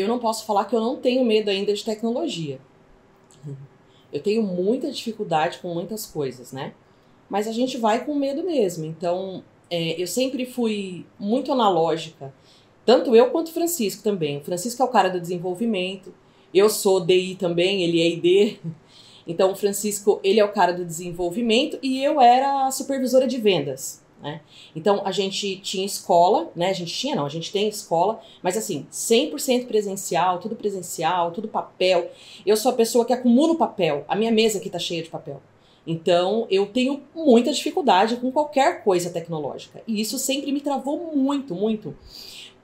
eu não posso falar que eu não tenho medo ainda de tecnologia. Eu tenho muita dificuldade com muitas coisas, né? Mas a gente vai com medo mesmo. Então, é, eu sempre fui muito analógica. Tanto eu quanto o Francisco também. O Francisco é o cara do desenvolvimento. Eu sou DI também, ele é ID. Então, o Francisco, ele é o cara do desenvolvimento e eu era a supervisora de vendas. Né? Então a gente tinha escola, né? A gente tinha, não, a gente tem escola, mas assim, 100% presencial, tudo presencial, tudo papel. Eu sou a pessoa que acumula o papel, a minha mesa aqui tá cheia de papel. Então eu tenho muita dificuldade com qualquer coisa tecnológica. E isso sempre me travou muito, muito.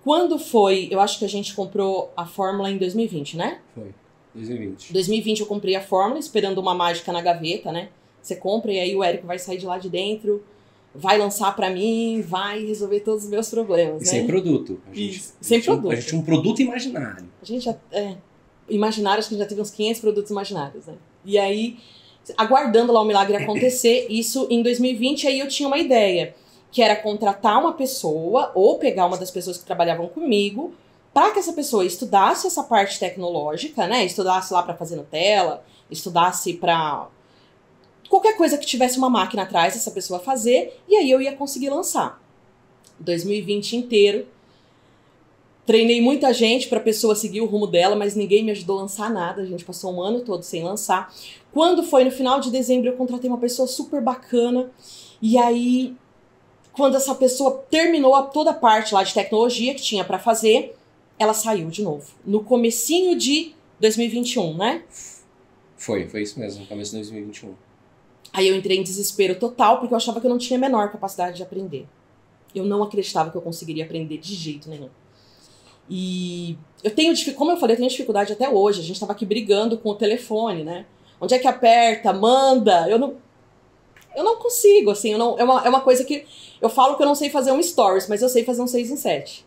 Quando foi, eu acho que a gente comprou a fórmula em 2020, né? Foi. 2020. 2020 eu comprei a fórmula, esperando uma mágica na gaveta, né? Você compra e aí o Érico vai sair de lá de dentro vai lançar para mim, vai resolver todos os meus problemas. E né? sem produto. A gente, Isso, sem a gente, produto. A gente tinha um produto imaginário. A gente já. É, imaginário, acho que já teve uns 500 produtos imaginários, né? E aí, aguardando lá o milagre acontecer, isso em 2020, aí eu tinha uma ideia, que era contratar uma pessoa, ou pegar uma das pessoas que trabalhavam comigo, para que essa pessoa estudasse essa parte tecnológica, né? Estudasse lá para fazer Nutella, estudasse para qualquer coisa que tivesse uma máquina atrás, essa pessoa fazer, e aí eu ia conseguir lançar. 2020 inteiro. Treinei muita gente para a pessoa seguir o rumo dela, mas ninguém me ajudou a lançar nada. A gente passou um ano todo sem lançar. Quando foi no final de dezembro, eu contratei uma pessoa super bacana. E aí, quando essa pessoa terminou toda a parte lá de tecnologia que tinha para fazer, ela saiu de novo. No comecinho de 2021, né? Foi, foi isso mesmo, no começo de 2021. Aí eu entrei em desespero total, porque eu achava que eu não tinha a menor capacidade de aprender. Eu não acreditava que eu conseguiria aprender de jeito nenhum. E eu tenho, como eu falei, eu tenho dificuldade até hoje. A gente estava aqui brigando com o telefone, né? Onde é que aperta, manda? Eu não, eu não consigo, assim, não, é, uma, é uma coisa que eu falo que eu não sei fazer um stories, mas eu sei fazer um 6 em 7.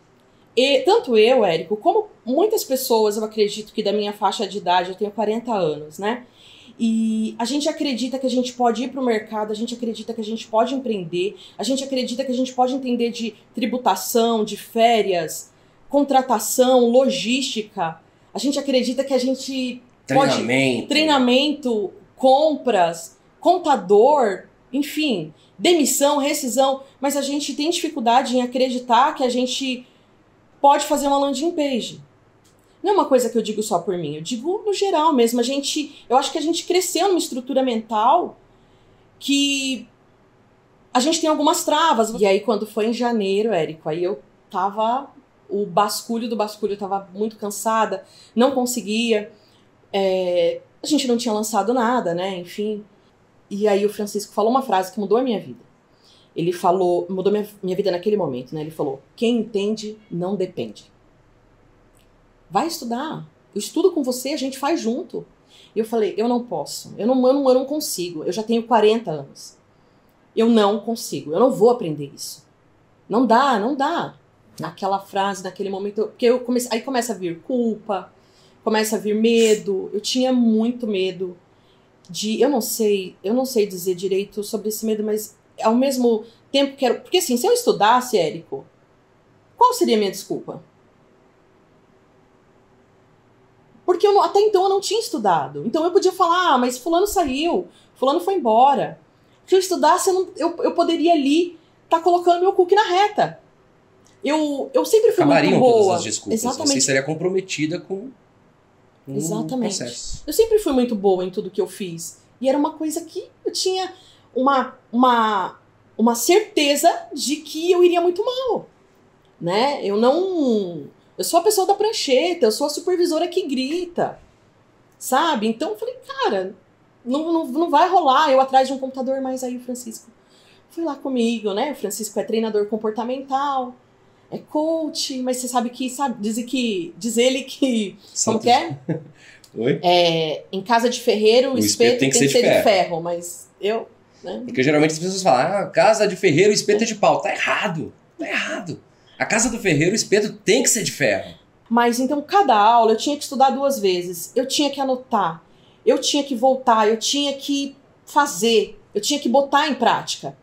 E tanto eu, Érico, como muitas pessoas, eu acredito que da minha faixa de idade, eu tenho 40 anos, né? E a gente acredita que a gente pode ir para o mercado, a gente acredita que a gente pode empreender, a gente acredita que a gente pode entender de tributação, de férias, contratação, logística. A gente acredita que a gente Treinamento. pode treinamento, compras, contador, enfim, demissão, rescisão, mas a gente tem dificuldade em acreditar que a gente pode fazer uma landing page. Não é uma coisa que eu digo só por mim, eu digo no geral mesmo. A gente, eu acho que a gente cresceu numa estrutura mental que a gente tem algumas travas. E aí quando foi em janeiro, Érico, aí eu tava o basculho do basculho tava muito cansada, não conseguia. É, a gente não tinha lançado nada, né? Enfim. E aí o Francisco falou uma frase que mudou a minha vida. Ele falou, mudou minha, minha vida naquele momento, né? Ele falou: quem entende não depende. Vai estudar. Eu estudo com você, a gente faz junto. E eu falei, eu não posso, eu não, eu não, eu não consigo, eu já tenho 40 anos. Eu não consigo, eu não vou aprender isso. Não dá, não dá. Naquela frase, naquele momento, porque eu comecei, aí começa a vir culpa, começa a vir medo. Eu tinha muito medo de, eu não sei, eu não sei dizer direito sobre esse medo, mas ao mesmo tempo quero, porque assim, se eu estudasse, Érico, qual seria a minha desculpa? Porque eu, até então eu não tinha estudado. Então eu podia falar, ah, mas fulano saiu, fulano foi embora. Se eu estudasse, eu, não, eu, eu poderia ali estar tá colocando meu cookie na reta. Eu, eu sempre fui Acabariam muito boa. todas as desculpas. Exatamente. Você estaria comprometida com um Exatamente. processo. Eu sempre fui muito boa em tudo que eu fiz. E era uma coisa que eu tinha uma, uma, uma certeza de que eu iria muito mal. Né? Eu não. Eu sou a pessoa da prancheta, eu sou a supervisora que grita. Sabe? Então eu falei, cara, não, não, não vai rolar eu atrás de um computador, mas aí o Francisco foi lá comigo, né? O Francisco é treinador comportamental, é coach, mas você sabe que, sabe, diz, que, diz ele que. Como Santos- que é? Oi? É, em casa de ferreiro, o, espeto, tem que, ser, de, ferro. mas eu. Né? Porque geralmente as pessoas falam, ah, casa de ferreiro, espeto é de pau. Tá errado. Tá errado. A casa do ferreiro, o espeto tem que ser de ferro. Mas então, cada aula eu tinha que estudar duas vezes, eu tinha que anotar, eu tinha que voltar, eu tinha que fazer, eu tinha que botar em prática.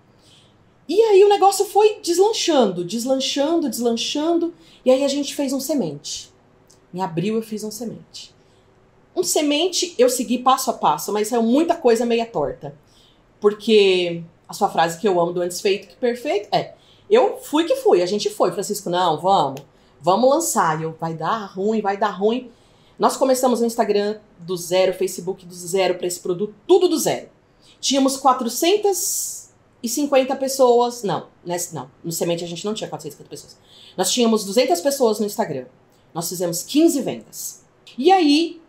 E aí o negócio foi deslanchando, deslanchando, deslanchando, e aí a gente fez um semente. Em abril eu fiz um semente. Um semente eu segui passo a passo, mas saiu muita coisa meia torta. Porque a sua frase que eu amo do antes feito que perfeito é: eu fui que fui, a gente foi, Francisco, não, vamos, vamos lançar. E eu, vai dar ruim, vai dar ruim. Nós começamos no Instagram do zero, Facebook do zero para esse produto, tudo do zero. Tínhamos 450 pessoas, não, nesse, não, no Semente a gente não tinha 450 pessoas. Nós tínhamos 200 pessoas no Instagram. Nós fizemos 15 vendas. E aí,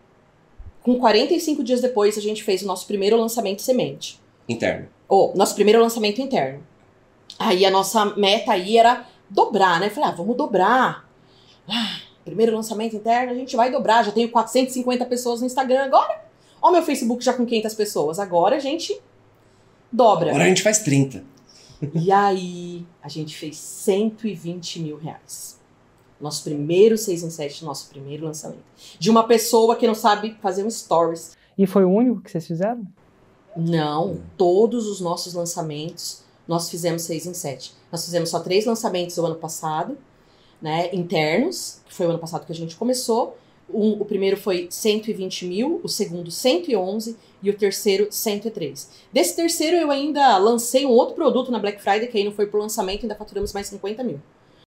com 45 dias depois, a gente fez o nosso primeiro lançamento semente. Interno. Ou, nosso primeiro lançamento interno. Aí a nossa meta aí era dobrar, né? Falei, ah, vamos dobrar. Ah, primeiro lançamento interno, a gente vai dobrar. Já tenho 450 pessoas no Instagram agora. Ó, meu Facebook já com 500 pessoas. Agora a gente dobra. Agora a gente faz 30. E aí a gente fez 120 mil reais. Nosso primeiro 6 em 7, nosso primeiro lançamento. De uma pessoa que não sabe fazer um stories. E foi o único que vocês fizeram? Não, todos os nossos lançamentos nós fizemos 6 em 7. Nós fizemos só três lançamentos o ano passado né, internos, que foi o ano passado que a gente começou. Um, o primeiro foi 120 mil, o segundo 111 e o terceiro 103. Desse terceiro eu ainda lancei um outro produto na Black Friday, que aí não foi pro lançamento, ainda faturamos mais 50 mil.